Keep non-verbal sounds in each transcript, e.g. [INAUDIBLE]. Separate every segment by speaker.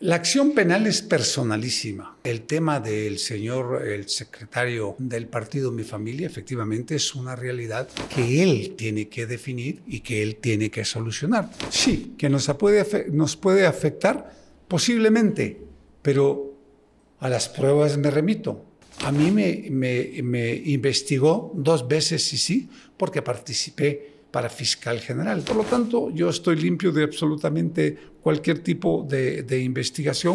Speaker 1: La acción penal es personalísima. El tema del señor, el secretario del partido Mi Familia, efectivamente es una realidad que él tiene que definir y que él tiene que solucionar. Sí, que nos puede, nos puede afectar posiblemente, pero a las pruebas me remito. A mí me, me, me investigó dos veces, y sí, porque participé para fiscal general. Por lo tanto, yo estoy limpio de absolutamente cualquier tipo de, investigación.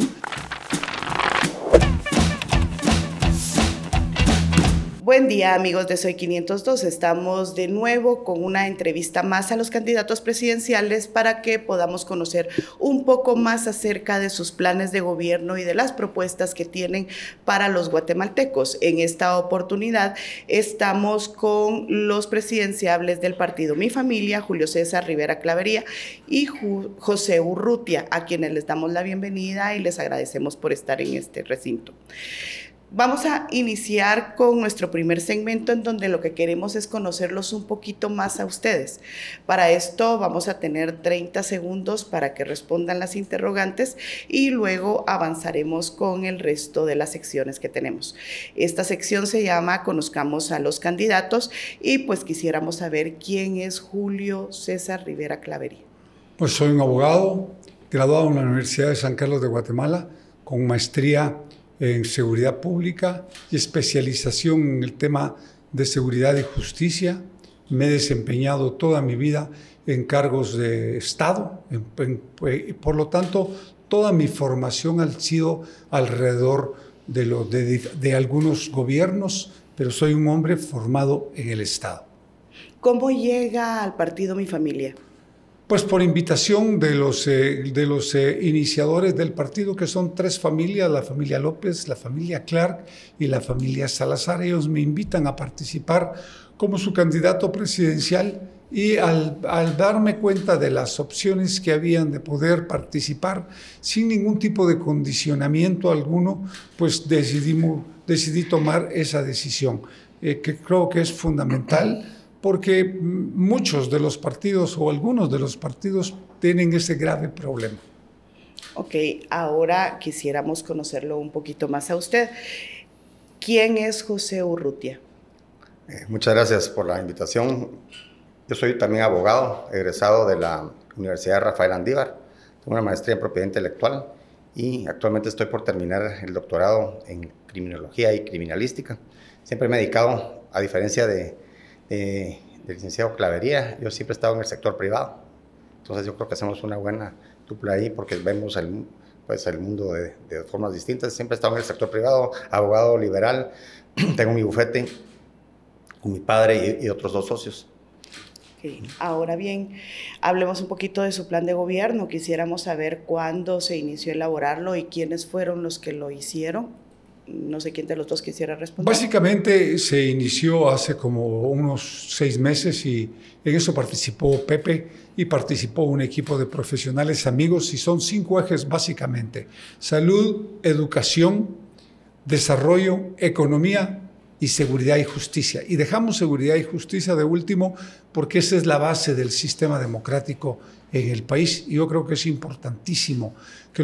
Speaker 2: Buen día amigos de Soy 502. Estamos de nuevo con una entrevista más a los candidatos presidenciales para que podamos conocer un poco más acerca de sus planes de gobierno y de las propuestas que tienen para los guatemaltecos. En esta oportunidad estamos con los presidenciables del partido Mi Familia, Julio César Rivera Clavería y José Urrutia, a quienes les damos la bienvenida y les agradecemos por estar en este recinto. Vamos a iniciar con nuestro primer segmento en donde lo que queremos es conocerlos un poquito más a ustedes. Para esto vamos a tener 30 segundos para que respondan las interrogantes y luego avanzaremos con el resto de las secciones que tenemos. Esta sección se llama Conozcamos a los candidatos y pues quisiéramos saber quién es Julio César Rivera Clavería.
Speaker 1: Pues soy un abogado graduado en la Universidad de San Carlos de Guatemala con maestría en seguridad pública y especialización en el tema de seguridad y justicia. Me he desempeñado toda mi vida en cargos de Estado, por lo tanto, toda mi formación ha sido alrededor de, lo, de, de algunos gobiernos, pero soy un hombre formado en el Estado.
Speaker 2: ¿Cómo llega al partido Mi Familia?
Speaker 1: Pues por invitación de los, eh, de los eh, iniciadores del partido, que son tres familias, la familia López, la familia Clark y la familia Salazar. Ellos me invitan a participar como su candidato presidencial y al, al, darme cuenta de las opciones que habían de poder participar sin ningún tipo de condicionamiento alguno, pues decidimos, decidí tomar esa decisión, eh, que creo que es fundamental porque muchos de los partidos o algunos de los partidos tienen ese grave problema.
Speaker 2: Ok, ahora quisiéramos conocerlo un poquito más a usted. ¿Quién es José Urrutia?
Speaker 3: Eh, muchas gracias por la invitación. Yo soy también abogado, egresado de la Universidad Rafael Andívar. Tengo una maestría en propiedad intelectual y actualmente estoy por terminar el doctorado en criminología y criminalística. Siempre me he dedicado, a diferencia de eh, del licenciado Clavería, yo siempre he estado en el sector privado. Entonces yo creo que hacemos una buena dupla ahí porque vemos el, pues, el mundo de, formas distintas. Siempre he estado en el sector privado, abogado liberal, [CLEARS THROAT] tengo mi bufete con mi padre y, otros dos socios.
Speaker 2: Ahora bien, hablemos un poquito de su plan de gobierno. Quisiéramos saber cuándo se inició a elaborarlo y quiénes fueron los que lo hicieron no sé quién de los dos quisiera responder.
Speaker 1: Básicamente se inició hace como unos seis meses y en eso participó Pepe y participó un equipo de profesionales amigos y son cinco ejes básicamente. Salud, educación, desarrollo, economía y seguridad y justicia. Y dejamos seguridad y justicia de último porque esa es la base del sistema democrático en el país. Y yo creo que es importantísimo que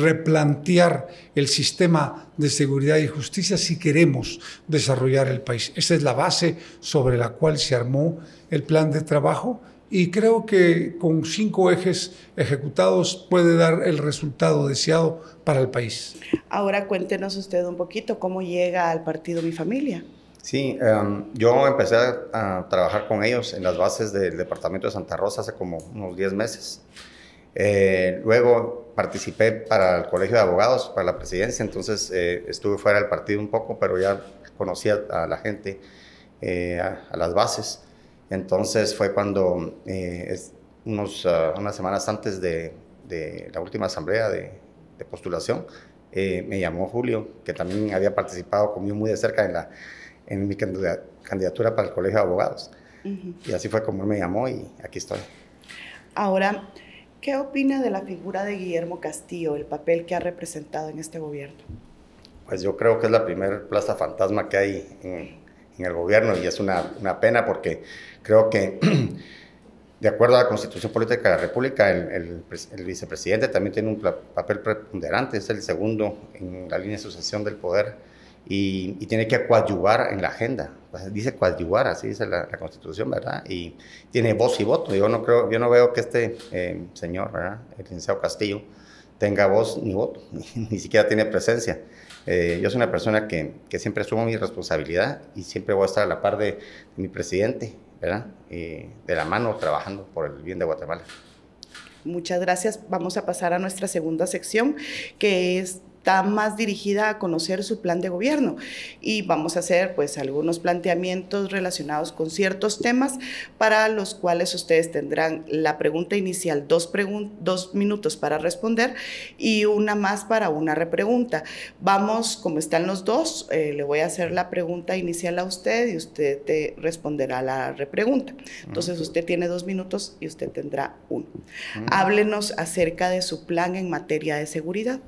Speaker 1: replantear el sistema de seguridad y justicia si queremos desarrollar el país. Esa es la base sobre la cual se armó el plan de trabajo y creo que con cinco ejes ejecutados puede dar el resultado deseado para el país.
Speaker 2: Ahora cuéntenos usted un poquito cómo llega al partido Mi Familia.
Speaker 3: Sí, em, yo empecé a, trabajar con ellos en las bases del departamento de Santa Rosa hace como unos 10 meses. Eh, luego participé para el Colegio de Abogados, para la presidencia, entonces eh, estuve fuera del partido un poco, pero ya conocía a la gente, eh, a, las bases. Entonces fue cuando, unos, ah, unas semanas antes de, de, la última asamblea de, de postulación, me llamó Julio, que también había participado conmigo muy de cerca en la en mi candidatura para el Colegio de Abogados. Y así fue como él me llamó y aquí estoy.
Speaker 2: Ahora, ¿qué opina de la figura de Guillermo Castillo, el papel que ha representado en este gobierno?
Speaker 3: Pues yo creo que es la primera plaza fantasma que hay en, el gobierno y es una, una, pena porque creo que [CLEARS THROAT] de acuerdo a la Constitución Política de la República, el, vicepresidente también tiene un papel preponderante, es el segundo en la línea de sucesión del poder y, tiene que coadyuvar en la agenda. Dice coadyuvar, así dice la, Constitución, ¿verdad? Y tiene voz y voto. Yo no, creo, yo no veo que este eh, señor, ¿verdad? El licenciado Castillo, tenga voz ni voto, [LAUGHS] ni siquiera tiene presencia. Eh, yo soy una persona que, siempre asumo mi responsabilidad y siempre voy a estar a la par de mi presidente ¿verdad? de la mano trabajando por el bien de Guatemala.
Speaker 2: Muchas gracias. Vamos a pasar a nuestra segunda sección, que es está más dirigida a conocer su plan de gobierno y vamos a hacer pues algunos planteamientos relacionados con ciertos temas para los cuales ustedes tendrán la pregunta inicial, dos, dos minutos para responder y una más para una repregunta. Vamos, como están los dos, eh, le voy a hacer la pregunta inicial a usted y usted te responderá la repregunta. Entonces usted tiene dos minutos y usted tendrá uno. Háblenos acerca de su plan en materia de seguridad.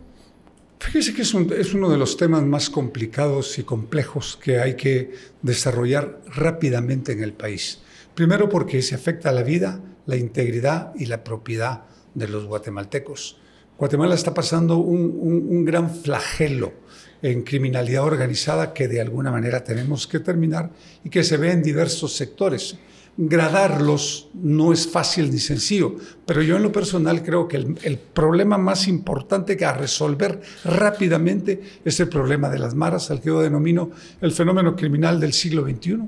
Speaker 1: Fíjese que es, uno de los temas más complicados y complejos que hay que desarrollar rápidamente en el país. Primero porque se afecta a la vida, la integridad y la propiedad de los guatemaltecos. Guatemala está pasando un gran flagelo en criminalidad organizada que de alguna manera tenemos que terminar y que se ve en diversos sectores gradarlos no es fácil ni sencillo, pero yo en lo personal creo que el, problema más importante que a resolver rápidamente es el problema de las maras, al que yo denomino el fenómeno criminal del siglo XXI,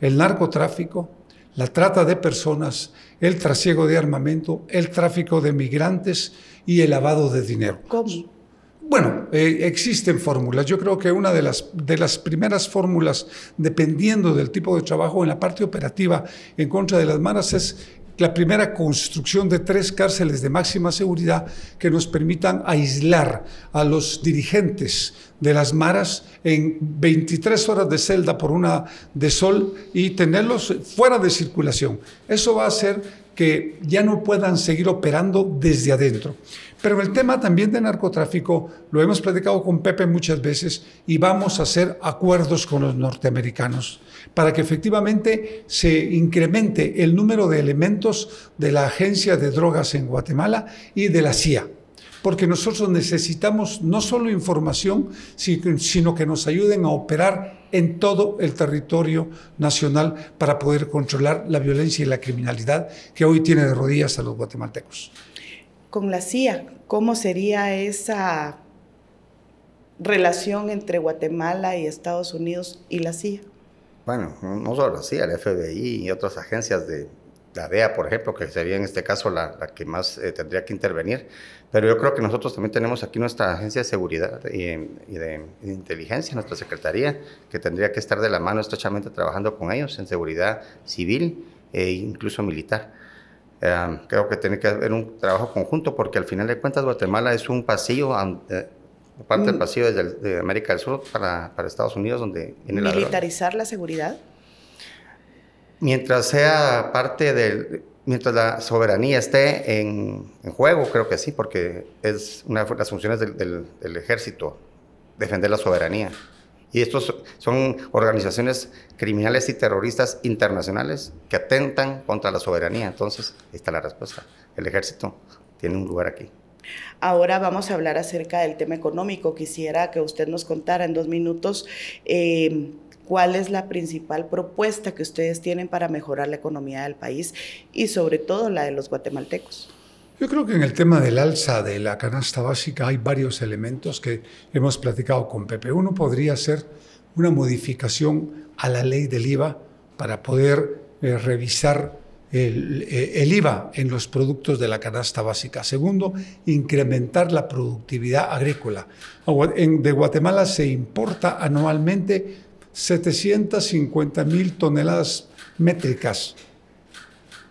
Speaker 1: el narcotráfico, la trata de personas, el trasiego de armamento, el tráfico de migrantes y el lavado de dinero.
Speaker 2: ¿Cómo?
Speaker 1: Bueno, eh, existen fórmulas. Yo creo que una de las, de las primeras fórmulas, dependiendo del tipo de trabajo en la parte operativa en contra de las maras, es la primera construcción de tres cárceles de máxima seguridad que nos permitan aislar a los dirigentes de las maras en 23 horas de celda por una de sol y tenerlos fuera de circulación. Eso va a hacer que ya no puedan seguir operando desde adentro. Pero el tema también de narcotráfico lo hemos platicado con Pepe muchas veces y vamos a hacer acuerdos con los norteamericanos para que efectivamente se incremente el número de elementos de la Agencia de Drogas en Guatemala y de la CIA. Porque nosotros necesitamos no solo información, sino que nos ayuden a operar en todo el territorio nacional para poder controlar la violencia y la criminalidad que hoy tiene de rodillas a los guatemaltecos
Speaker 2: con la CIA. ¿Cómo sería esa relación entre Guatemala y Estados Unidos y la CIA?
Speaker 3: Bueno, no solo la CIA, el FBI y otras agencias de la DEA, por ejemplo, que sería en este caso la, que más eh, tendría que intervenir. Pero yo creo que nosotros también tenemos aquí nuestra agencia de seguridad y, de, inteligencia, nuestra secretaría, que tendría que estar de la mano estrechamente trabajando con ellos en seguridad civil e incluso militar. Creo que tiene que haber un trabajo conjunto porque al final de cuentas Guatemala es un pasillo, eh, parte del mm. pasillo desde de América del Sur para, para Estados Unidos donde
Speaker 2: viene ¿Militarizar la, seguridad?
Speaker 3: Mientras sea parte del... Mientras la soberanía esté en, juego, creo que sí, porque es una de las funciones del, del ejército, defender la soberanía. Y estos son organizaciones criminales y terroristas internacionales que atentan contra la soberanía. Entonces, ahí está la respuesta. El ejército tiene un lugar aquí.
Speaker 2: Ahora vamos a hablar acerca del tema económico. Quisiera que usted nos contara en dos minutos eh, cuál es la principal propuesta que ustedes tienen para mejorar la economía del país y sobre todo la de los guatemaltecos.
Speaker 1: Yo creo que en el tema del alza de la canasta básica hay varios elementos que hemos platicado con Pepe. Uno podría ser una modificación a la ley del IVA para poder eh, revisar el, eh, IVA en los productos de la canasta básica. Segundo, incrementar la productividad agrícola. De Guatemala se importa anualmente 750 mil toneladas métricas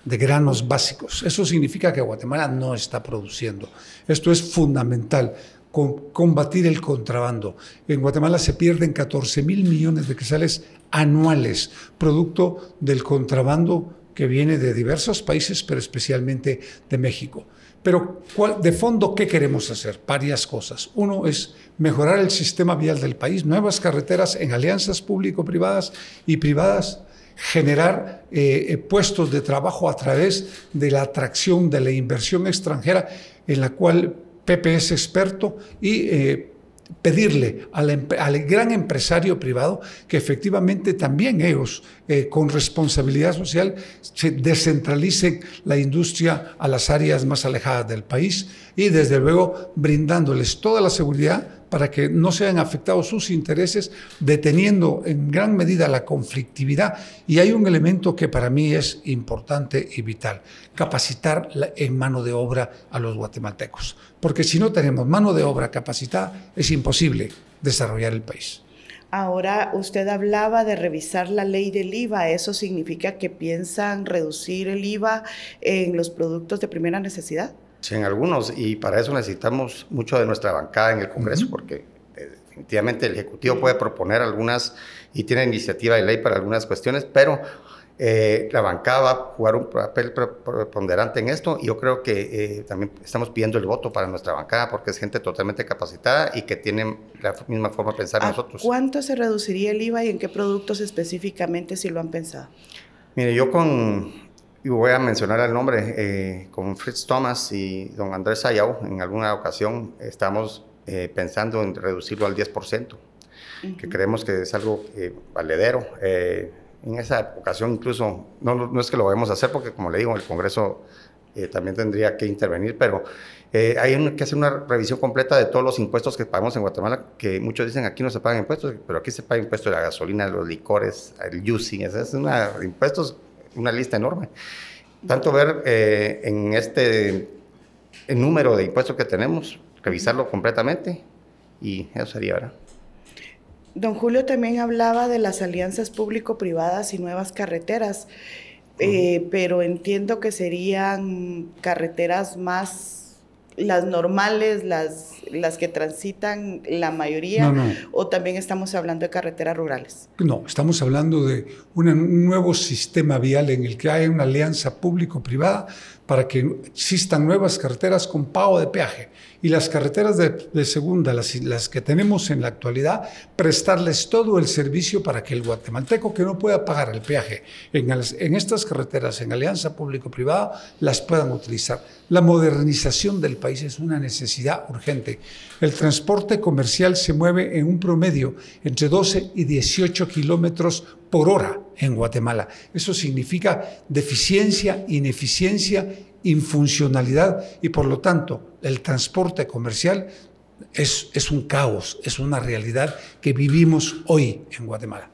Speaker 1: de granos básicos. Eso significa que Guatemala no está produciendo. Esto es fundamental, combatir el contrabando. En Guatemala se pierden 14 mil millones de quetzales anuales, producto del contrabando que viene de diversos países, pero especialmente de México. Pero de fondo, ¿qué queremos hacer? Varias cosas. Uno es mejorar el sistema vial del país, nuevas carreteras en alianzas público-privadas y privadas generar eh, eh, puestos de trabajo a través de la atracción de la inversión extranjera en la cual Pepe es experto y eh, pedirle al, gran empresario privado que efectivamente también ellos, eh, con responsabilidad social, se descentralicen la industria a las áreas más alejadas del país y desde luego brindándoles toda la seguridad para que no sean afectados sus intereses, deteniendo en gran medida la conflictividad. Y hay un elemento que para mí es importante y vital, capacitar en mano de obra a los guatemaltecos. Porque si no tenemos mano de obra capacitada, es imposible desarrollar el país.
Speaker 2: Ahora usted hablaba de revisar la ley del IVA. ¿Eso significa que piensan reducir el IVA en los productos de primera necesidad?
Speaker 3: Sí, en algunos, y para eso necesitamos mucho de nuestra bancada en el Congreso, porque eh, definitivamente el Ejecutivo puede proponer algunas y tiene iniciativa de ley para algunas cuestiones, pero eh, la bancada va a jugar un papel preponderante en esto y yo creo que eh, también estamos pidiendo el voto para nuestra bancada porque es gente totalmente capacitada y que tiene la misma forma de pensar nosotros.
Speaker 2: ¿Cuánto se reduciría el IVA y en qué productos específicamente si lo han pensado?
Speaker 3: Mire, yo con y voy a mencionar el nombre, eh, con Fritz Thomas y don Andrés Ayau, en alguna ocasión estamos eh, pensando en reducirlo al 10%, que creemos que es algo eh, valedero. en esa ocasión incluso, no, no, es que lo vayamos a hacer porque como le digo, el Congreso también tendría que intervenir, pero hay que hacer una revisión completa de todos los impuestos que pagamos en Guatemala, que muchos dicen aquí no se pagan impuestos, pero aquí se paga impuesto de la gasolina, de los licores, el using, es una impuestos una lista enorme. Tanto ver eh, en este el número de impuestos que tenemos, revisarlo completamente y eso sería, ¿verdad?
Speaker 2: Don Julio también hablaba de las alianzas público-privadas y nuevas carreteras, eh, pero entiendo que serían carreteras más las normales, las, las que transitan la mayoría, o también estamos hablando de carreteras rurales?
Speaker 1: No, estamos hablando de un nuevo sistema vial en el que hay una alianza público-privada para que existan nuevas carreteras con pago de peaje y las carreteras de, segunda, las, que tenemos en la actualidad, prestarles todo el servicio para que el guatemalteco que no pueda pagar el peaje en, en estas carreteras en alianza público-privada las puedan utilizar. La modernización del país es una necesidad urgente. El transporte comercial se mueve en un promedio entre 12 y 18 kilómetros por hora en Guatemala. Eso significa deficiencia, ineficiencia, infuncionalidad y por lo tanto el transporte comercial es, es un caos, es una realidad que vivimos hoy en Guatemala.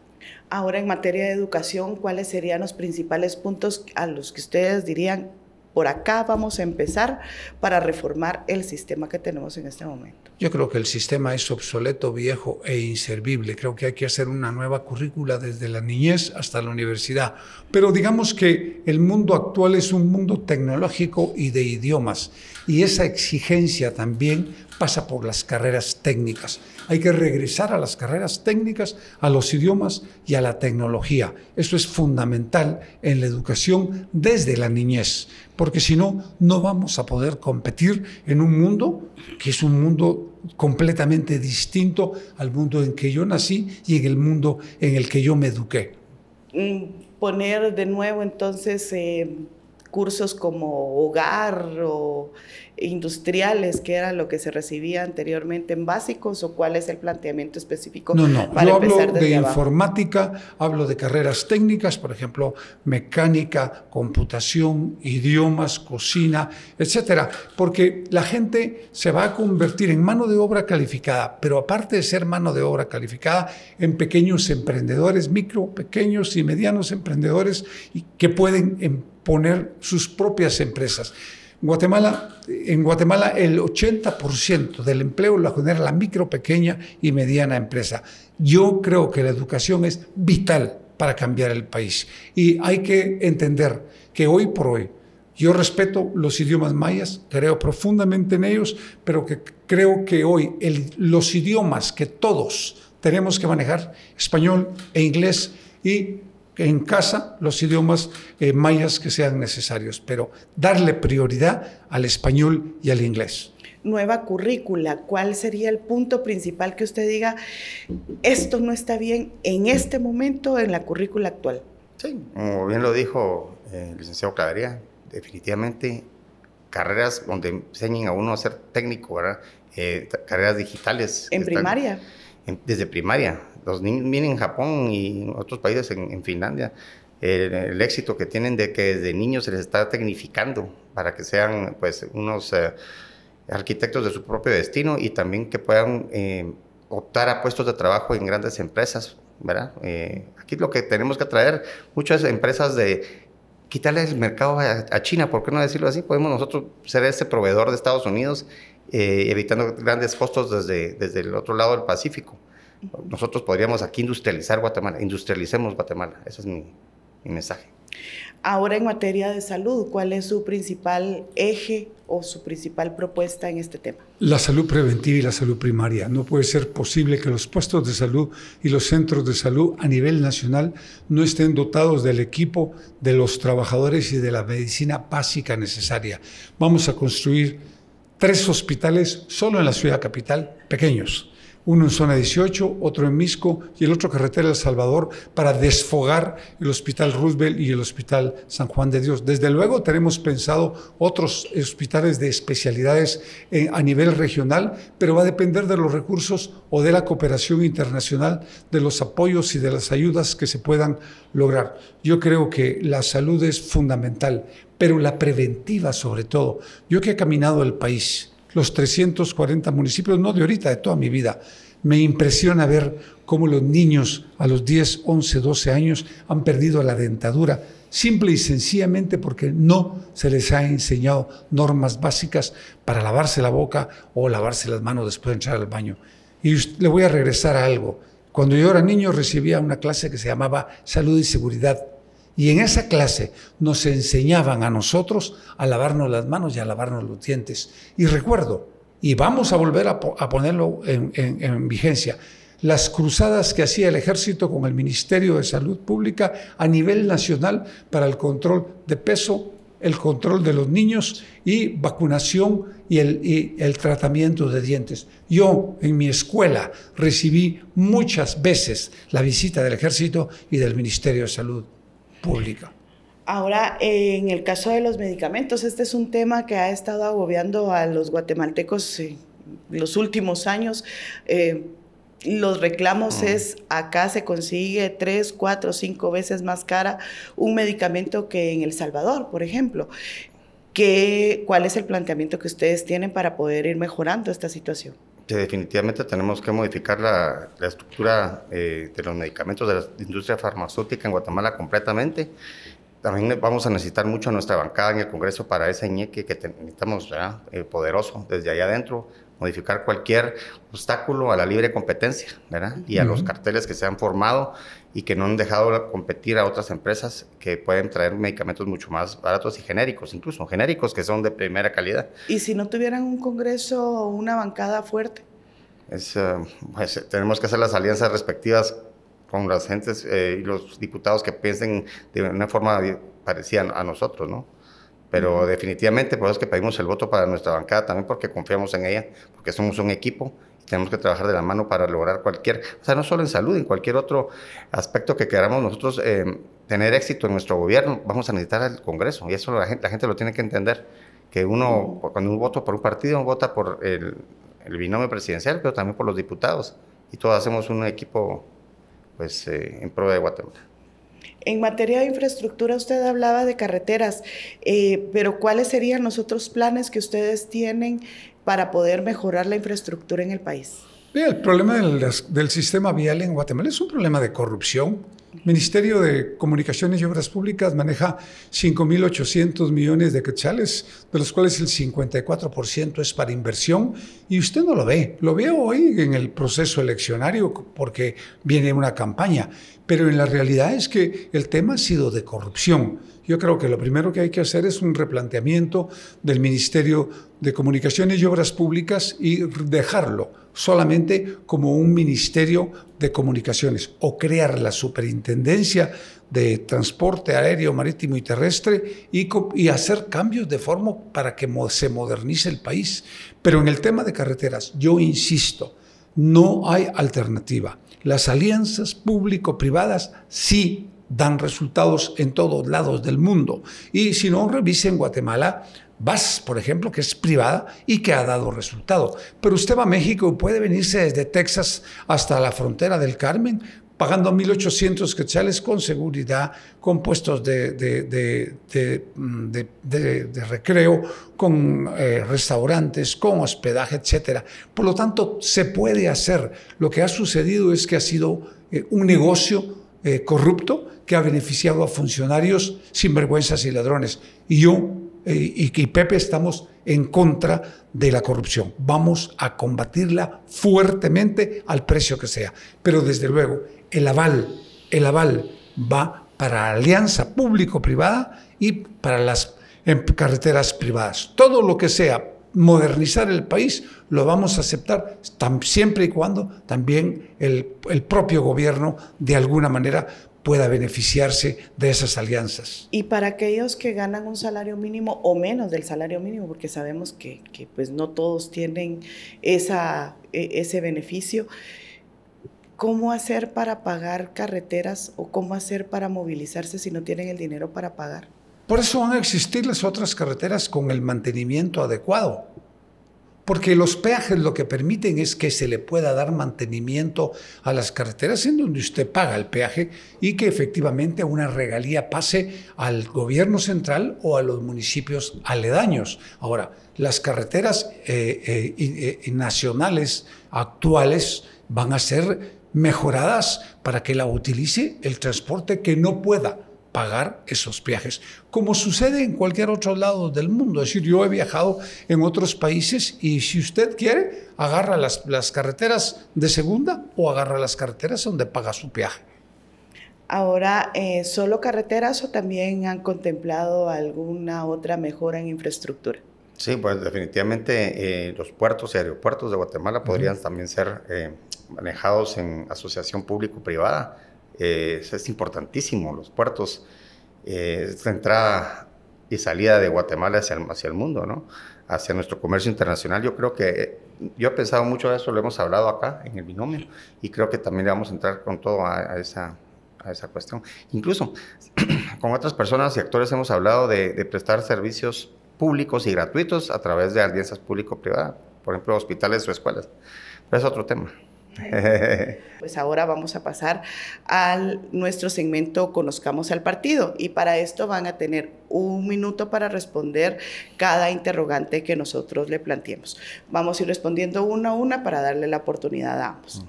Speaker 2: Ahora, en materia de educación, ¿cuáles serían los principales puntos a los que ustedes dirían por acá vamos a empezar para reformar el sistema que tenemos en este momento.
Speaker 1: Yo creo que el sistema es obsoleto, viejo e inservible. Creo que hay que hacer una nueva currícula desde la niñez hasta la universidad. Pero digamos que el mundo actual es un mundo tecnológico y de idiomas. Y esa exigencia también pasa por las carreras técnicas. Hay que regresar a las carreras técnicas, a los idiomas y a la tecnología. Eso es fundamental en la educación desde la niñez, porque si no, no vamos a poder competir en un mundo que es un mundo completamente distinto al mundo en que yo nací y en el mundo en el que yo me eduqué.
Speaker 2: Mm, poner de nuevo entonces eh, cursos como hogar o industriales, que era lo que se recibía anteriormente en básicos, o cuál es el planteamiento específico?
Speaker 1: No, no, yo hablo de informática, hablo de carreras técnicas, por ejemplo, mecánica, computación, idiomas, cocina, etcétera, porque la gente se va a convertir en mano de obra calificada, pero aparte de ser mano de obra calificada, en pequeños emprendedores, micro, pequeños y medianos emprendedores que pueden poner sus propias empresas. Guatemala, en Guatemala el 80% del empleo lo genera la micro, pequeña y mediana empresa. Yo creo que la educación es vital para cambiar el país y hay que entender que hoy por hoy yo respeto los idiomas mayas, creo profundamente en ellos, pero que creo que hoy los idiomas que todos tenemos que manejar, español e inglés, y en casa los idiomas eh, mayas que sean necesarios, pero darle prioridad al español y al inglés.
Speaker 2: Nueva currícula, ¿cuál sería el punto principal que usted diga, esto no está bien en este momento en la currícula actual?
Speaker 3: Sí, como bien lo dijo eh, el licenciado Clavería, definitivamente carreras donde enseñen a uno a ser técnico, ¿verdad? Eh, carreras digitales.
Speaker 2: ¿En primaria?
Speaker 3: desde primaria. Los niños vienen en Japón y otros países, en, Finlandia, el, éxito que tienen de que desde niños se les está tecnificando para que sean pues unos eh, arquitectos de su propio destino y también que puedan eh, optar a puestos de trabajo en grandes empresas, ¿verdad? aquí lo que tenemos que atraer muchas empresas de quitarle el mercado a, China, ¿por qué no decirlo así? Podemos nosotros ser ese proveedor de Estados Unidos, eh, evitando grandes costos desde, desde el otro lado del Pacífico. Nosotros podríamos aquí industrializar Guatemala, industrialicemos Guatemala, ese es mi, mi mensaje.
Speaker 2: Ahora en materia de salud, ¿cuál es su principal eje o su principal propuesta en este tema?
Speaker 1: La salud preventiva y la salud primaria. No puede ser posible que los puestos de salud y los centros de salud a nivel nacional no estén dotados del equipo de los trabajadores y de la medicina básica necesaria. Vamos a construir tres hospitales solo en la ciudad capital, pequeños uno en zona 18, otro en Misco y el otro carretera El Salvador para desfogar el Hospital Roosevelt y el Hospital San Juan de Dios. Desde luego tenemos pensado otros hospitales de especialidades eh, a nivel regional, pero va a depender de los recursos o de la cooperación internacional, de los apoyos y de las ayudas que se puedan lograr. Yo creo que la salud es fundamental, pero la preventiva sobre todo. Yo que he caminado el país, los 340 municipios, no de ahorita, de toda mi vida. Me impresiona ver cómo los niños a los 10, 11, 12 años han perdido la dentadura, simple y sencillamente porque no se les ha enseñado normas básicas para lavarse la boca o lavarse las manos después de entrar al baño. Y le voy a regresar a algo. Cuando yo era niño recibía una clase que se llamaba Salud y Seguridad y en esa clase nos enseñaban a nosotros a lavarnos las manos y a lavarnos los dientes. Y recuerdo, y vamos a volver a, ponerlo en, vigencia, las cruzadas que hacía el ejército con el Ministerio de Salud Pública a nivel nacional para el control de peso, el control de los niños y vacunación y el, y el, tratamiento de dientes. Yo en mi escuela recibí muchas veces la visita del ejército y del Ministerio de Salud pública.
Speaker 2: Ahora, en el caso de los medicamentos, este es un tema que ha estado agobiando a los guatemaltecos en los últimos años. Eh, los reclamos mm. es acá se consigue tres, cuatro, cinco veces más cara un medicamento que en El Salvador, por ejemplo. ¿Qué, ¿Cuál es el planteamiento que ustedes tienen para poder ir mejorando esta situación?
Speaker 3: Que definitivamente tenemos que modificar la, estructura eh, de los medicamentos de la industria farmacéutica en Guatemala completamente. También vamos a necesitar mucho nuestra bancada en el Congreso para ese ñeque que necesitamos eh, poderoso desde allá adentro, modificar cualquier obstáculo a la libre competencia ¿verdad? y a los carteles que se han formado y que no han dejado competir a otras empresas que pueden traer medicamentos mucho más baratos y genéricos, incluso genéricos que son de primera calidad.
Speaker 2: ¿Y si no tuvieran un Congreso o una bancada fuerte?
Speaker 3: Es, eh, pues, tenemos que hacer las alianzas respectivas con las gentes eh, y los diputados que piensen de una forma parecida a nosotros, ¿no? Pero definitivamente por eso es que pedimos el voto para nuestra bancada también porque confiamos en ella, porque somos un equipo tenemos que trabajar de la mano para lograr cualquier, o sea, no solo en salud, en cualquier otro aspecto que queramos nosotros eh, tener éxito en nuestro gobierno, vamos a necesitar al Congreso y eso la gente, la gente lo tiene que entender, que uno, cuando uno vota por un partido, vota por el, el binomio presidencial, pero también por los diputados y todos hacemos un equipo pues eh, en pro de Guatemala.
Speaker 2: En materia de infraestructura, usted hablaba de carreteras, eh, pero ¿cuáles serían los otros planes que ustedes tienen para poder mejorar la infraestructura en el país?
Speaker 1: El problema del, sistema vial en Guatemala es un problema de corrupción. El Ministerio de Comunicaciones y Obras Públicas maneja 5.800 millones de quetzales, de los cuales el 54% es para inversión, y usted no lo ve. Lo veo hoy en el proceso eleccionario porque viene una campaña, pero en la realidad es que el tema ha sido de corrupción. Yo creo que lo primero que hay que hacer es un replanteamiento del Ministerio de Comunicaciones y Obras Públicas y dejarlo solamente como un Ministerio de Comunicaciones o crear la Superintendencia de Transporte Aéreo, Marítimo y Terrestre y, hacer cambios de forma para que se modernice el país. Pero en el tema de carreteras, yo insisto, no hay alternativa. Las alianzas público-privadas sí dan resultados en todos lados del mundo. Y si no, revisen Guatemala VAS, por ejemplo, que es privada y que ha dado resultado. Pero usted va a México y puede venirse desde Texas hasta la frontera del Carmen pagando 1.800 quetzales con seguridad, con puestos de, de, mm, recreo, con eh, restaurantes, con hospedaje, etc. Por lo tanto, se puede hacer. Lo que ha sucedido es que ha sido eh, un negocio eh, corrupto que ha beneficiado a funcionarios sinvergüenzas y ladrones. Y yo y, y Pepe estamos en contra de la corrupción. Vamos a combatirla fuertemente al precio que sea. Pero desde luego, el aval, el aval va para alianza público-privada y para las carreteras privadas. Todo lo que sea modernizar el país lo vamos a aceptar siempre y cuando también el, el propio gobierno de alguna manera pueda beneficiarse de esas alianzas.
Speaker 2: Y para aquellos que ganan un salario mínimo o menos del salario mínimo, porque sabemos que, pues no todos tienen esa, e, ese beneficio, ¿cómo hacer para pagar carreteras o cómo hacer para movilizarse si no tienen el dinero para pagar?
Speaker 1: Por eso van a existir las otras carreteras con el mantenimiento adecuado porque los peajes lo que permiten es que se le pueda dar mantenimiento a las carreteras en donde usted paga el peaje y que efectivamente una regalía pase al gobierno central o a los municipios aledaños. Ahora, las carreteras eh, eh, eh, nacionales actuales van a ser mejoradas para que la utilice el transporte que no pueda pagar esos viajes, como sucede en cualquier otro lado del mundo. Es decir, yo he viajado en otros países y si usted quiere, agarra las, las carreteras de segunda o agarra las carreteras donde paga su viaje.
Speaker 2: Ahora, eh, ¿solo carreteras o también han contemplado alguna otra mejora en infraestructura?
Speaker 3: Sí, pues definitivamente eh, los puertos y aeropuertos de Guatemala podrían también ser eh, manejados en asociación público-privada eh, es importantísimo, los puertos, eh, esta entrada y salida de Guatemala hacia el, mundo, ¿no? hacia nuestro comercio internacional. Yo creo que, yo he pensado mucho eso, lo hemos hablado acá en el binomio, y creo que también le vamos a entrar con todo a, esa, a esa cuestión. Incluso [CLEARS THROAT] con otras personas y actores hemos hablado de, de prestar servicios públicos y gratuitos a través de alianzas público-privadas, por ejemplo, hospitales o escuelas. Pero es otro tema. [LAUGHS]
Speaker 2: Pues ahora vamos a pasar a nuestro segmento Conozcamos al partido y para esto van a tener un minuto para responder cada interrogante que nosotros le planteemos. Vamos a ir respondiendo una a una para darle la oportunidad a ambos.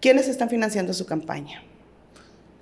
Speaker 2: ¿Quiénes están financiando su campaña?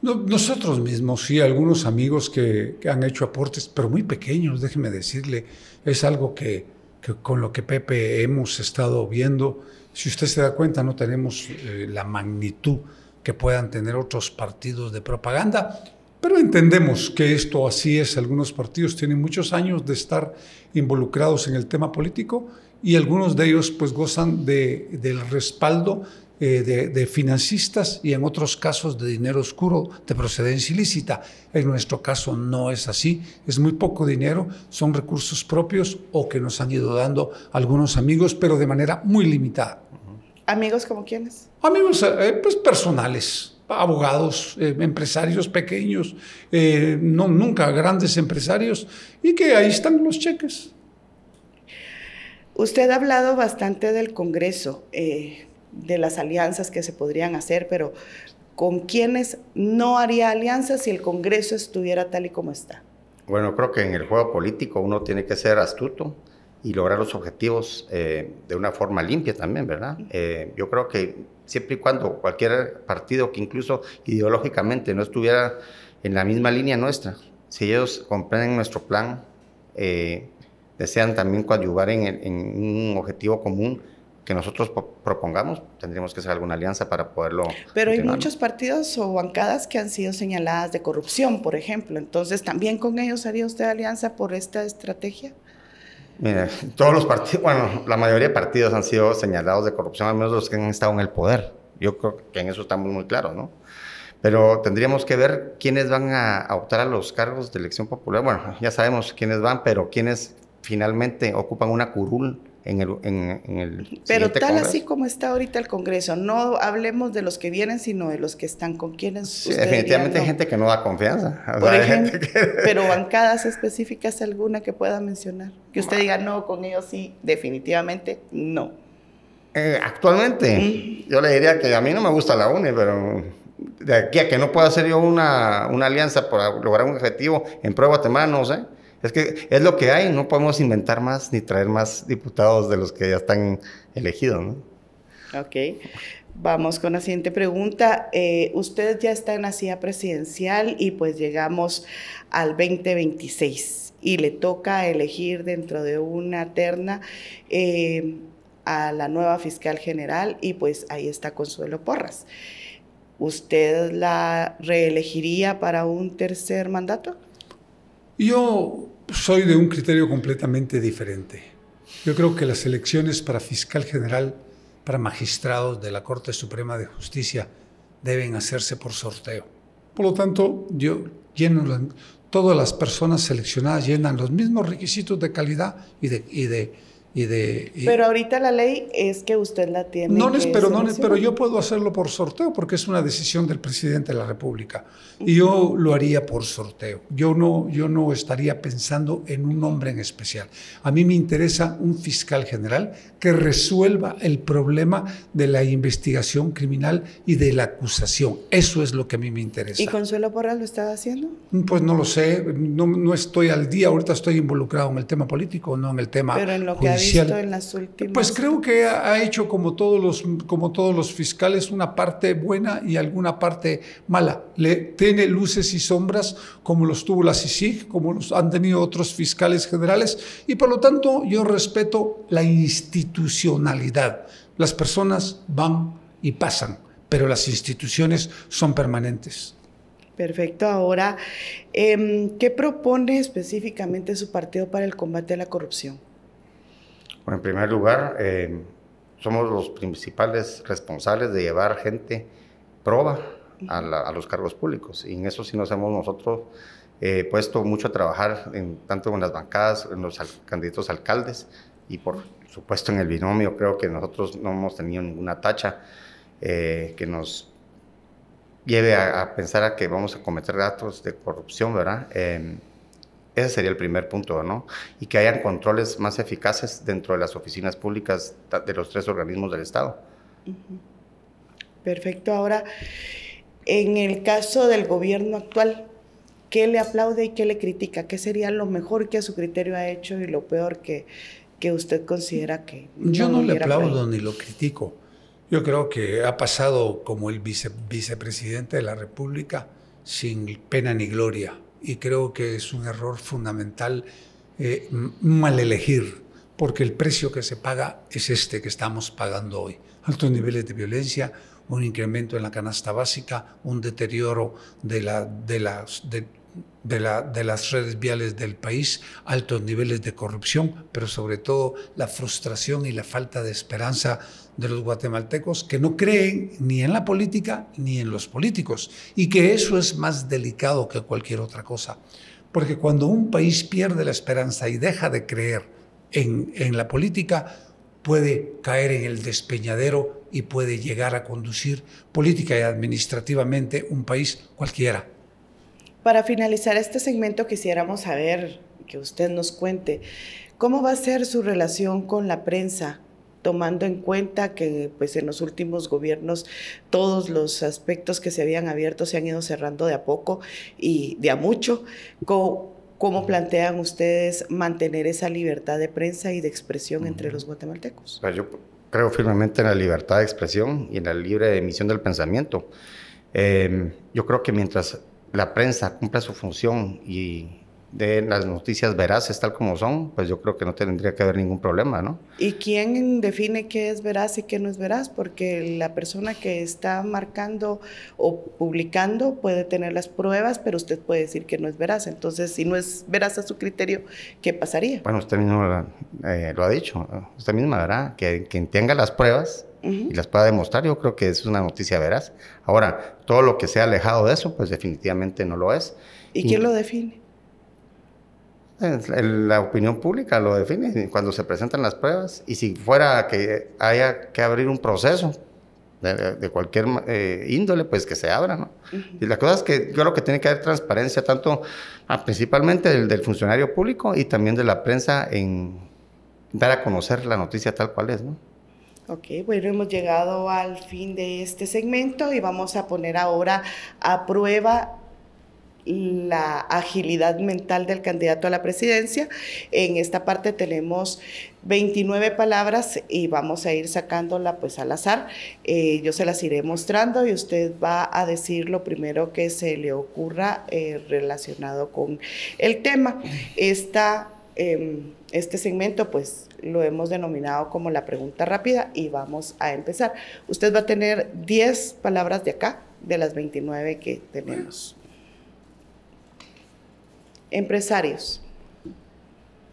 Speaker 1: nosotros mismos, sí, algunos amigos que, han hecho aportes, pero muy pequeños, déjeme decirle, es algo que, que con lo que Pepe hemos estado viendo si usted se da cuenta, no tenemos eh, la magnitud que puedan tener otros partidos de propaganda, pero entendemos que esto así es. Algunos partidos tienen muchos años de estar involucrados en el tema político y algunos de ellos pues gozan de, del respaldo eh, de, financistas y en otros casos de dinero oscuro de procedencia ilícita. En nuestro caso no es así, es muy poco dinero, son recursos propios o que nos han ido dando algunos amigos, pero de manera muy limitada.
Speaker 2: ¿Amigos como quiénes?
Speaker 1: Amigos eh, pues personales, abogados, eh, empresarios pequeños, no, nunca grandes empresarios, y que ahí están los cheques.
Speaker 2: Usted ha hablado bastante del Congreso de las alianzas que se podrían hacer, pero ¿con quiénes no haría alianzas si el Congreso estuviera tal y como está?
Speaker 3: Bueno, creo que en el juego político uno tiene que ser astuto y lograr los objetivos eh, de una forma limpia también, ¿verdad? Eh, yo creo que siempre y cuando cualquier partido que incluso ideológicamente no estuviera en la misma línea nuestra, si ellos comprenden nuestro plan, eh, desean también coadyuvar en, en un objetivo común, que nosotros propongamos, tendríamos que hacer alguna alianza para poderlo.
Speaker 2: Pero hay muchos partidos o bancadas que han sido señaladas de corrupción, por ejemplo. Entonces, ¿también con ellos haría usted alianza por esta estrategia?
Speaker 3: Mire, todos los partidos, bueno, la mayoría de partidos han sido señalados de corrupción, al menos los que han estado en el poder. Yo creo que en eso estamos muy claros, ¿no? Pero tendríamos que ver quiénes van a, optar a los cargos de elección popular. Bueno, ya sabemos quiénes van, pero quiénes finalmente ocupan una curul en el, en, el
Speaker 2: Pero tal así como está ahorita el Congreso, no hablemos de los que vienen, sino de los que están con quienes.
Speaker 3: Sí, definitivamente hay gente que no da confianza.
Speaker 2: Por ejemplo, [LAUGHS] pero bancadas específicas alguna que pueda mencionar. Que usted diga, no, con ellos sí, definitivamente no.
Speaker 3: Eh, actualmente, yo le diría que a mí no me gusta la UNE, pero de aquí a que no pueda hacer yo una, una alianza para lograr un objetivo en prueba Guatemala, no sé. Es que es lo que hay, no podemos inventar más ni traer más diputados de los que ya están elegidos, ¿no?
Speaker 2: Ok. Vamos con la siguiente pregunta. Eh, usted ya está en la silla presidencial y pues llegamos al 2026 y le toca elegir dentro de una terna eh, a la nueva fiscal general y pues ahí está Consuelo Porras. ¿Usted la reelegiría para un tercer mandato?
Speaker 1: Yo soy de un criterio completamente diferente. Yo creo que las elecciones para fiscal general, para magistrados de la Corte Suprema de Justicia, deben hacerse por sorteo. Por lo tanto, yo todas las personas seleccionadas llenan los mismos requisitos de calidad y de, y de
Speaker 2: pero ahorita la ley es que usted la tiene.
Speaker 1: No, pero, no, pero yo puedo hacerlo por sorteo porque es una decisión del presidente de la República. Y yo lo haría por sorteo. Yo no, yo no estaría pensando en un nombre en especial. A mí me interesa un fiscal general que resuelva el problema de la investigación criminal y de la acusación. Eso es lo que a mí me interesa.
Speaker 2: ¿Y Consuelo Porras lo estaba haciendo?
Speaker 1: Pues no lo sé. No, no estoy al día. Ahorita estoy involucrado en el tema político, no en el tema
Speaker 2: pero en lo
Speaker 1: que
Speaker 2: en las últimas...
Speaker 1: Pues creo que ha hecho como todos los, como todos los fiscales una parte buena y alguna parte mala. Le, tiene luces y sombras como los tuvo la CICIG, como los han tenido otros fiscales generales y por lo tanto yo respeto la institucionalidad. Las personas van y pasan, pero las instituciones son permanentes.
Speaker 2: Perfecto. Ahora, em, ¿qué propone específicamente su partido para el combate a la corrupción?
Speaker 3: Bueno, en primer lugar, eh, somos los principales responsables de llevar gente proba a, los cargos públicos. Y en eso sí nos hemos nosotros eh, puesto mucho a trabajar, en, tanto en las bancadas, en los candidatos alcaldes y por supuesto en el binomio. Creo que nosotros no hemos tenido ninguna tacha eh, que nos lleve a, pensar a que vamos a cometer actos de corrupción, ¿verdad? Ese sería el primer punto, ¿no? Y que hayan controles más eficaces dentro de las oficinas públicas de los tres organismos del Estado.
Speaker 2: Perfecto. Ahora, en el caso del gobierno actual, ¿qué le aplaude y qué le critica? ¿Qué sería lo mejor que a su criterio ha hecho y lo peor que, que usted considera que...
Speaker 1: Yo no le aplaudo ni lo critico. Yo creo que ha pasado como el vicepresidente de la República sin pena ni gloria y creo que es un error fundamental eh, mal elegir, porque el precio que se paga es este que estamos pagando hoy. Altos niveles de violencia, un incremento en la canasta básica, un deterioro de, la, de, de, de las redes viales del país, altos niveles de corrupción, pero sobre todo la frustración y la falta de esperanza de los guatemaltecos que no creen ni en la política ni en los políticos y que eso es más delicado que cualquier otra cosa. Porque cuando un país pierde la esperanza y deja de creer en la política, puede caer en el despeñadero y puede llegar a conducir política y administrativamente un país cualquiera.
Speaker 2: Para finalizar este segmento quisiéramos saber que usted nos cuente cómo va a ser su relación con la prensa tomando en cuenta que pues en los últimos gobiernos todos los aspectos que se habían abierto se han ido cerrando de a poco y de a mucho. ¿Cómo, plantean ustedes mantener esa libertad de prensa y de expresión entre los guatemaltecos?
Speaker 3: Yo creo firmemente en la libertad de expresión y en la libre emisión del pensamiento. Em, yo creo que mientras la prensa cumpla su función y de las noticias veraces tal como son, pues yo creo que no tendría que haber ningún problema, ¿no?
Speaker 2: ¿Y quién define qué es veraz y qué no es veraz? Porque la persona que está marcando o publicando puede tener las pruebas, pero usted puede decir que no es veraz. Entonces, si no es veraz a su criterio, ¿qué pasaría?
Speaker 3: Bueno, usted mismo eh, lo ha dicho, usted misma, ¿verdad? Que quien tenga las pruebas y las pueda demostrar, yo creo que es una noticia veraz. Ahora, todo lo que sea alejado de eso, pues definitivamente no lo es.
Speaker 2: ¿Y quién lo define?
Speaker 3: La opinión pública lo define cuando se presentan las pruebas y si fuera que haya que abrir un proceso de, cualquier eh, índole, pues que se abra, ¿no? Y la cosa es que yo creo que tiene que haber transparencia tanto, ah, principalmente del, del, funcionario público y también de la prensa en dar a conocer la noticia tal cual es, ¿no?
Speaker 2: Ok, bueno, hemos llegado al fin de este segmento y vamos a poner ahora a prueba la agilidad mental del candidato a la presidencia. En esta parte tenemos 29 palabras y vamos a ir sacándola pues al azar. Eh, yo se las iré mostrando y usted va a decir lo primero que se le ocurra eh, relacionado con el tema. Esta, em, este segmento pues lo hemos denominado como la pregunta rápida y vamos a empezar. Usted va a tener 10 palabras de acá, de las 29 que tenemos. Empresarios.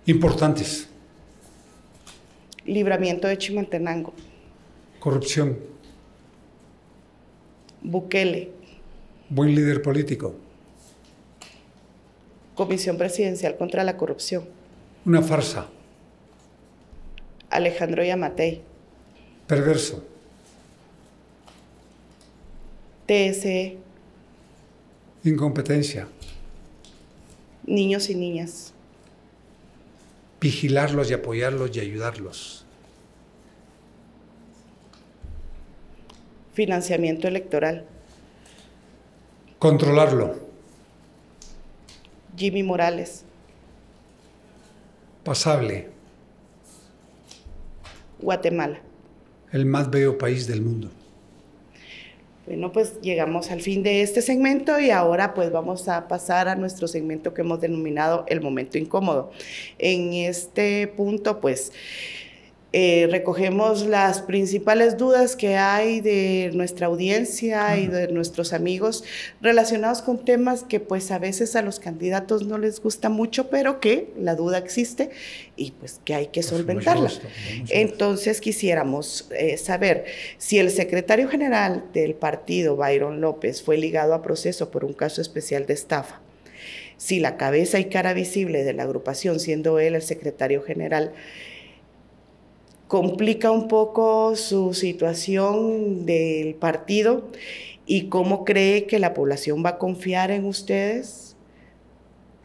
Speaker 1: Importantes.
Speaker 2: Libramiento de Chimaltenango.
Speaker 1: Corrupción.
Speaker 2: Bukele.
Speaker 1: Buen líder político.
Speaker 2: Comisión Presidencial contra la Corrupción.
Speaker 1: Una farsa.
Speaker 2: Alejandro Yamatei.
Speaker 1: Perverso.
Speaker 2: TSE.
Speaker 1: Incompetencia
Speaker 2: niños y niñas.
Speaker 1: Vigilarlos y apoyarlos y ayudarlos.
Speaker 2: Financiamiento electoral.
Speaker 1: Controlarlo.
Speaker 2: Jimmy Morales.
Speaker 1: Pasable.
Speaker 2: Guatemala.
Speaker 1: El más bello país del mundo.
Speaker 2: Bueno, pues llegamos al fin de este segmento y ahora pues vamos a pasar a nuestro segmento que hemos denominado el momento incómodo. En este punto pues eh, recogemos las principales dudas que hay de nuestra audiencia y de nuestros amigos relacionados con temas que pues a veces a los candidatos no les gusta mucho, pero que la duda existe y pues que hay que solventarla. Entonces quisiéramos eh, saber si el secretario general del partido, Byron López, fue ligado a proceso por un caso especial de estafa si la cabeza y cara visible de la agrupación, siendo él el secretario general, complica un poco su situación del partido y cómo cree que la población va a confiar en ustedes,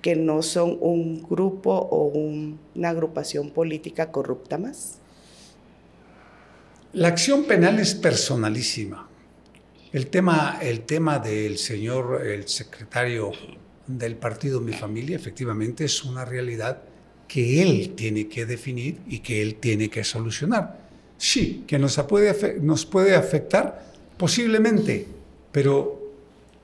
Speaker 2: que no son un grupo o una agrupación política corrupta más.
Speaker 1: La acción penal es personalísima. El tema, el tema del señor, el secretario del partido Mi Familia, efectivamente es una realidad que él tiene que definir y que él tiene que solucionar. Sí, que nos puede, nos puede afectar posiblemente, pero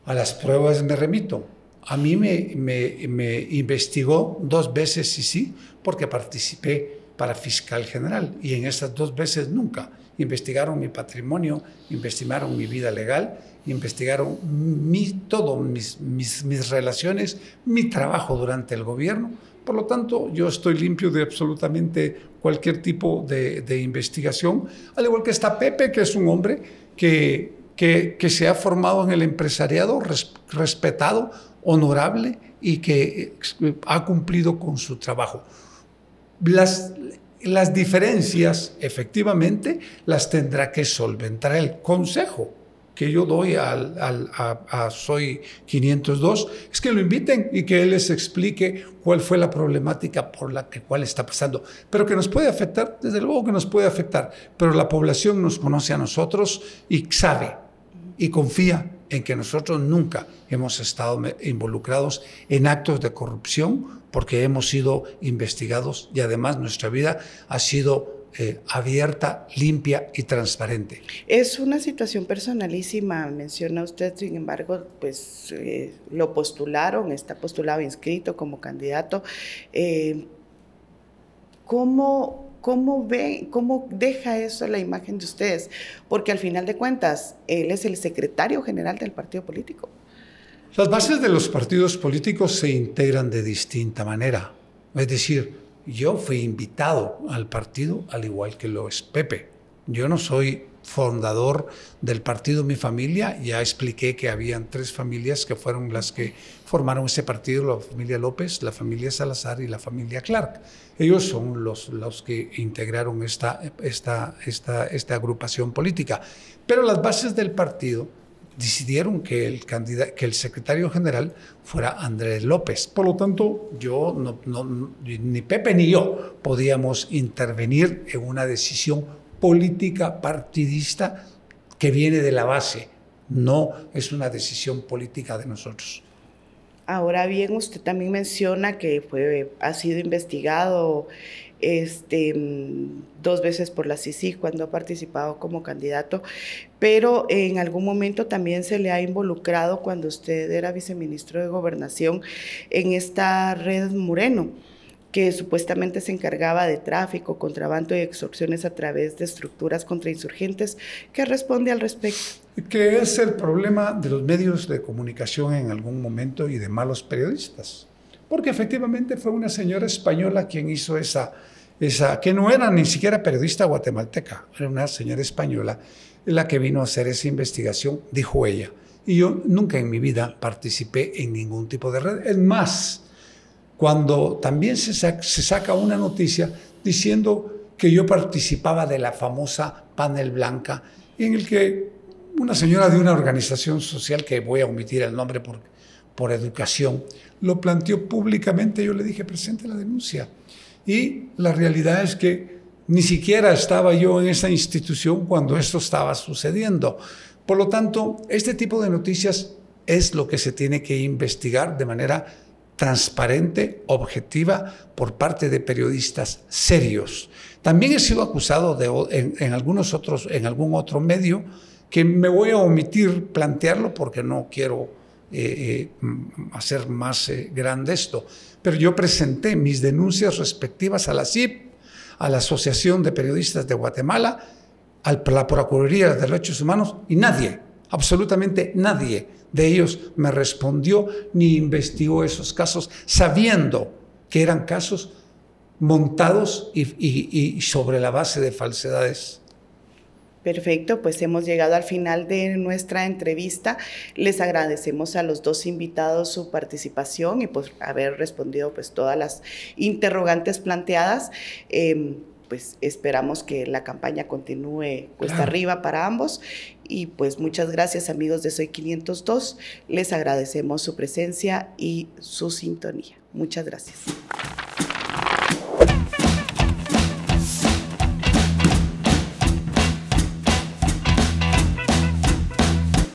Speaker 1: a las pruebas me remito. A mí me, me, me investigó dos veces y sí, porque participé para fiscal general y en esas dos veces nunca. Investigaron mi patrimonio, investigaron mi vida legal, investigaron mi, todo, mis, mis, mis relaciones, mi trabajo durante el gobierno por lo tanto, yo estoy limpio de absolutamente cualquier tipo de, investigación, al igual que está Pepe, que es un hombre que, que, se ha formado en el empresariado, respetado, honorable y que ha cumplido con su trabajo. Las, las diferencias, efectivamente, las tendrá que solventar el Consejo que yo doy al, a, Soy 502 es que lo inviten y que él les explique cuál fue la problemática por la que cuál está pasando. Pero que nos puede afectar, desde luego que nos puede afectar, pero la población nos conoce a nosotros y sabe y confía en que nosotros nunca hemos estado involucrados en actos de corrupción porque hemos sido investigados y además nuestra vida ha sido eh, abierta, limpia y transparente.
Speaker 2: Es una situación personalísima, menciona usted, sin embargo, pues eh, lo postularon, está postulado, inscrito como candidato. Eh, ¿Cómo ¿Cómo ve, cómo deja eso la imagen de ustedes? Porque al final de cuentas, él es el secretario general del partido político.
Speaker 1: Las bases de los partidos políticos se integran de distinta manera. Es decir, yo fui invitado al partido al igual que lo es Pepe. Yo no soy fundador del partido Mi Familia. Ya expliqué que habían tres familias que fueron las que formaron ese partido, la familia López, la familia Salazar y la familia Clark. Ellos son los, los que integraron esta, esta, esta, esta agrupación política. Pero las bases del partido decidieron que el, que el secretario general fuera Andrés López. Por lo tanto, yo, no, ni Pepe ni yo podíamos intervenir en una decisión política partidista que viene de la base. No es una decisión política de nosotros.
Speaker 2: Ahora bien, usted también menciona que fue, ha sido investigado este, dos veces por la CICI cuando ha participado como candidato, pero en algún momento también se le ha involucrado cuando usted era viceministro de Gobernación en esta red Moreno que supuestamente se encargaba de tráfico, contrabando y extorsiones a través de estructuras contrainsurgentes. ¿Qué responde al respecto?
Speaker 1: Que es el problema de los medios de comunicación en algún momento y de malos periodistas. Porque efectivamente fue una señora española quien hizo esa, esa que no era ni siquiera periodista guatemalteca, era una señora española la que vino a hacer esa investigación, dijo ella. Y yo nunca en mi vida participé en ningún tipo de red. Es más, cuando también se, saca una noticia diciendo que yo participaba de la famosa panel blanca, en el que una señora de una organización social, que voy a omitir el nombre por, por educación, lo planteó públicamente, yo le dije, presente la denuncia. Y la realidad es que ni siquiera estaba yo en esa institución cuando esto estaba sucediendo. Por lo tanto, este tipo de noticias es lo que se tiene que investigar de manera transparente, objetiva, por parte de periodistas serios. También he sido acusado en algún otro medio, que me voy a omitir plantearlo porque no quiero eh, eh, hacer más eh, grande esto. Pero yo presenté mis denuncias respectivas a la CIP, a la Asociación de Periodistas de Guatemala, a la Procuraduría de Derechos Humanos y nadie, absolutamente nadie de ellos me respondió ni investigó esos casos, sabiendo que eran casos montados y, sobre la base de falsedades.
Speaker 2: Perfecto, pues hemos llegado al final de nuestra entrevista. Les agradecemos a los dos invitados su participación y pues haber respondido pues todas las interrogantes planteadas. Em, pues esperamos que la campaña continúe cuesta arriba para ambos. Y pues muchas gracias amigos de Soy 502. Les agradecemos su presencia y su sintonía. Muchas gracias.